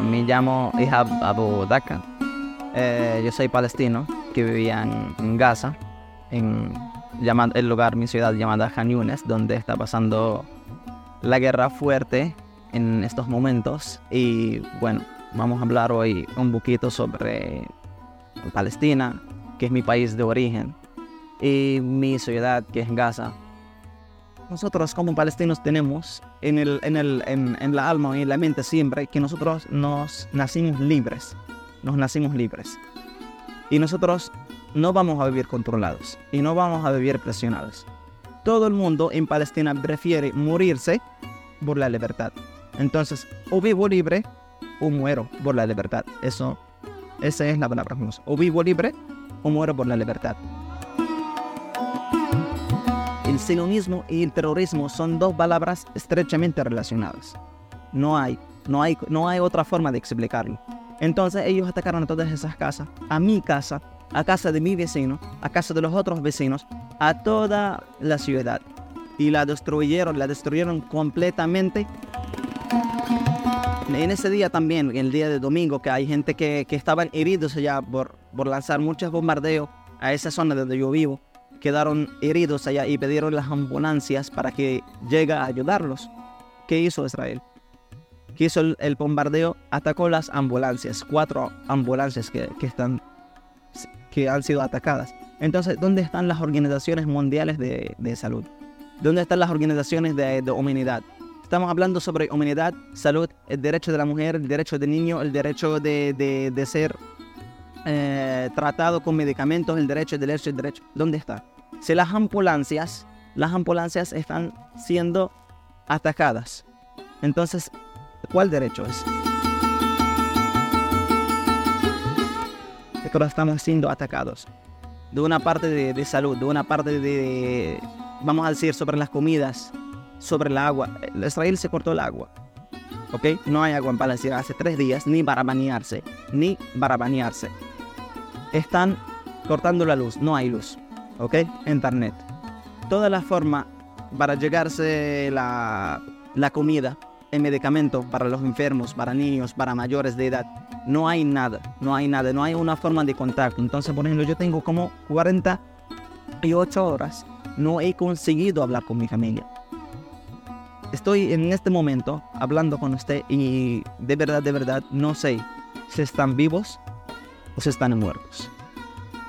me llamo Ihab Abu Daka. Eh, yo soy palestino que vivía en, Gaza, en el lugar, mi ciudad llamada Han Yunes, donde está pasando la guerra fuerte en estos momentos. Y bueno, vamos a hablar hoy un poquito sobre Palestina, que es mi país de origen, y mi ciudad, que es Gaza. Nosotros como palestinos tenemos en, el, en, el, en, la alma y en la mente siempre que nosotros nos nacimos libres, nos nacimos libres. Y nosotros no vamos a vivir controlados y no vamos a vivir presionados. Todo el mundo en Palestina prefiere morirse por la libertad. Entonces, o vivo libre o muero por la libertad. Eso, esa es la palabra O vivo libre o muero por la libertad. El sionismo y el terrorismo son dos palabras estrechamente relacionadas. No hay, no hay, no hay otra forma de explicarlo. Entonces ellos atacaron a todas esas casas, a mi casa, a casa de mi vecino, a casa de los otros vecinos, a toda la ciudad. Y la destruyeron, la destruyeron completamente. En ese día también, el día de domingo, que hay gente que, que estaban heridos allá por, por lanzar muchos bombardeos a esa zona donde yo vivo, quedaron heridos allá y pidieron las ambulancias para que llegue a ayudarlos. ¿Qué hizo Israel? ¿Qué hizo el, bombardeo? Atacó las ambulancias, cuatro ambulancias que, que están que han sido atacadas. Entonces, ¿dónde están las organizaciones mundiales de, de salud? ¿Dónde están las organizaciones de, de, humanidad? Estamos hablando sobre humanidad, salud, el derecho de la mujer, el derecho del niño, el derecho de, de ser eh, tratado con medicamentos, el derecho, el derecho, el derecho. ¿Dónde está? Si las ambulancias, las ambulancias están siendo atacadas. Entonces, ¿cuál derecho es? estamos siendo atacados. De una parte de, salud, de una parte de, vamos a decir, sobre las comidas, sobre el agua. Israel se cortó el agua. ¿Ok? No hay agua en Palestina hace tres días, ni para bañarse, ni para bañarse. Están cortando la luz, no hay luz. ¿Ok? Internet. Toda la forma para llegarse la, la comida, el medicamento para los enfermos, para niños, para mayores de edad no hay nada, no hay nada, no hay una forma de contacto. Entonces, por ejemplo, yo tengo como 48 horas, no he conseguido hablar con mi familia. Estoy en este momento hablando con usted y de verdad, de verdad, no sé si están vivos si están muertos.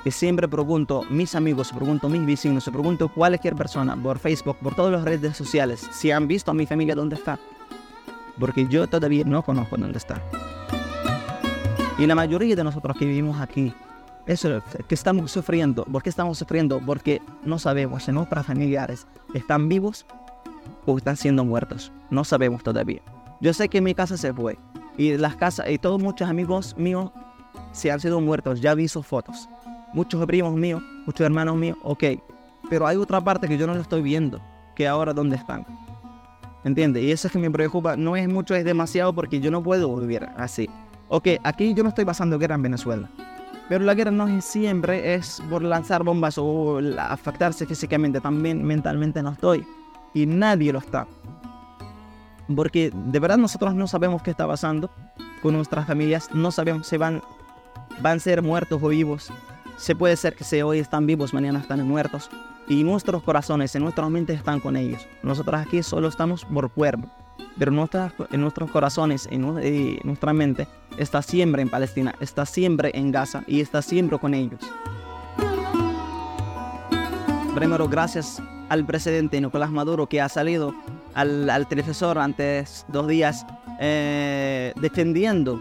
Y siempre pregunto, mis amigos, pregunto mis vecinos, pregunto cualquier persona por Facebook, por todas las redes sociales, si han visto a mi familia dónde está. Porque yo todavía no conozco dónde está. Y la mayoría de nosotros que vivimos aquí, eso que estamos sufriendo. ¿Por qué estamos sufriendo? Porque no sabemos si nuestros familiares están vivos o están siendo muertos. No sabemos todavía. Yo sé que mi casa se fue y las casas y todos muchos amigos míos se han sido muertos. Ya vi sus fotos. Muchos primos míos, muchos hermanos míos, ok. Pero hay otra parte que yo no lo estoy viendo, que ahora dónde están. ¿Entiendes? Y eso es que me preocupa. No es mucho, es demasiado porque yo no puedo vivir así. Ok, aquí yo no estoy pasando guerra en Venezuela. Pero la guerra no siempre es por lanzar bombas o afectarse físicamente, también mentalmente no estoy. Y nadie lo está. Porque de verdad nosotros no sabemos qué está pasando con nuestras familias, no sabemos si van, van a ser muertos o vivos. Se puede ser que si hoy están vivos, mañana están muertos. Y nuestros corazones, en nuestras mentes están con ellos. Nosotros aquí solo estamos por cuerpo pero en nuestros corazones, en, nuestra mente, está siempre en Palestina, está siempre en Gaza y está siempre con ellos. Primero, gracias al presidente Nicolás Maduro que ha salido al, televisor antes dos días eh, defendiendo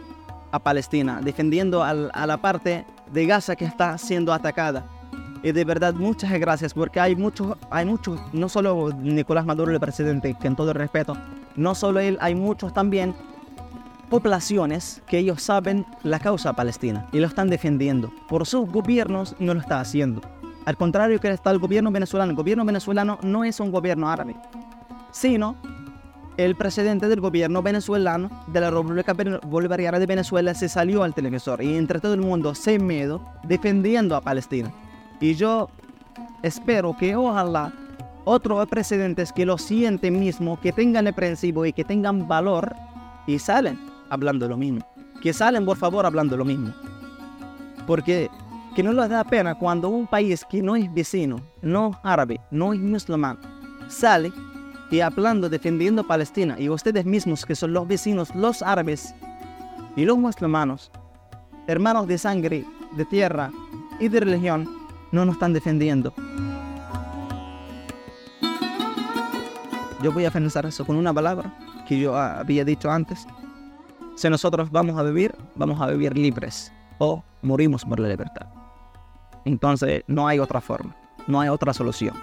a Palestina, defendiendo a la parte de Gaza que está siendo atacada. Y de verdad, muchas gracias, porque hay muchos, hay muchos, no solo Nicolás Maduro, el presidente, que en todo el respeto, no solo él, hay muchos también poblaciones que ellos saben la causa palestina y lo están defendiendo. Por sus gobiernos no lo está haciendo. Al contrario que está el gobierno venezolano. El gobierno venezolano no es un gobierno árabe, sino el presidente del gobierno venezolano de la República Bolivariana de Venezuela se salió al televisor y entre todo el mundo se miedo defendiendo a Palestina. Y yo espero que ojalá otros presidentes que lo sienten mismo, que tengan el principio y que tengan valor y salen hablando lo mismo. que salen por favor hablando lo mismo. Porque que no les da pena cuando un país que no es vecino, no árabe, no es musulmán, sale y hablando, defendiendo Palestina, y ustedes mismos que son los vecinos, los árabes y los musulmanos, hermanos de sangre, de tierra y de religión, no nos están defendiendo. Yo voy a finalizar eso con una palabra que yo había dicho antes. Si nosotros vamos a vivir, vamos a vivir libres o morimos por la libertad. Entonces no hay otra forma, no hay otra solución.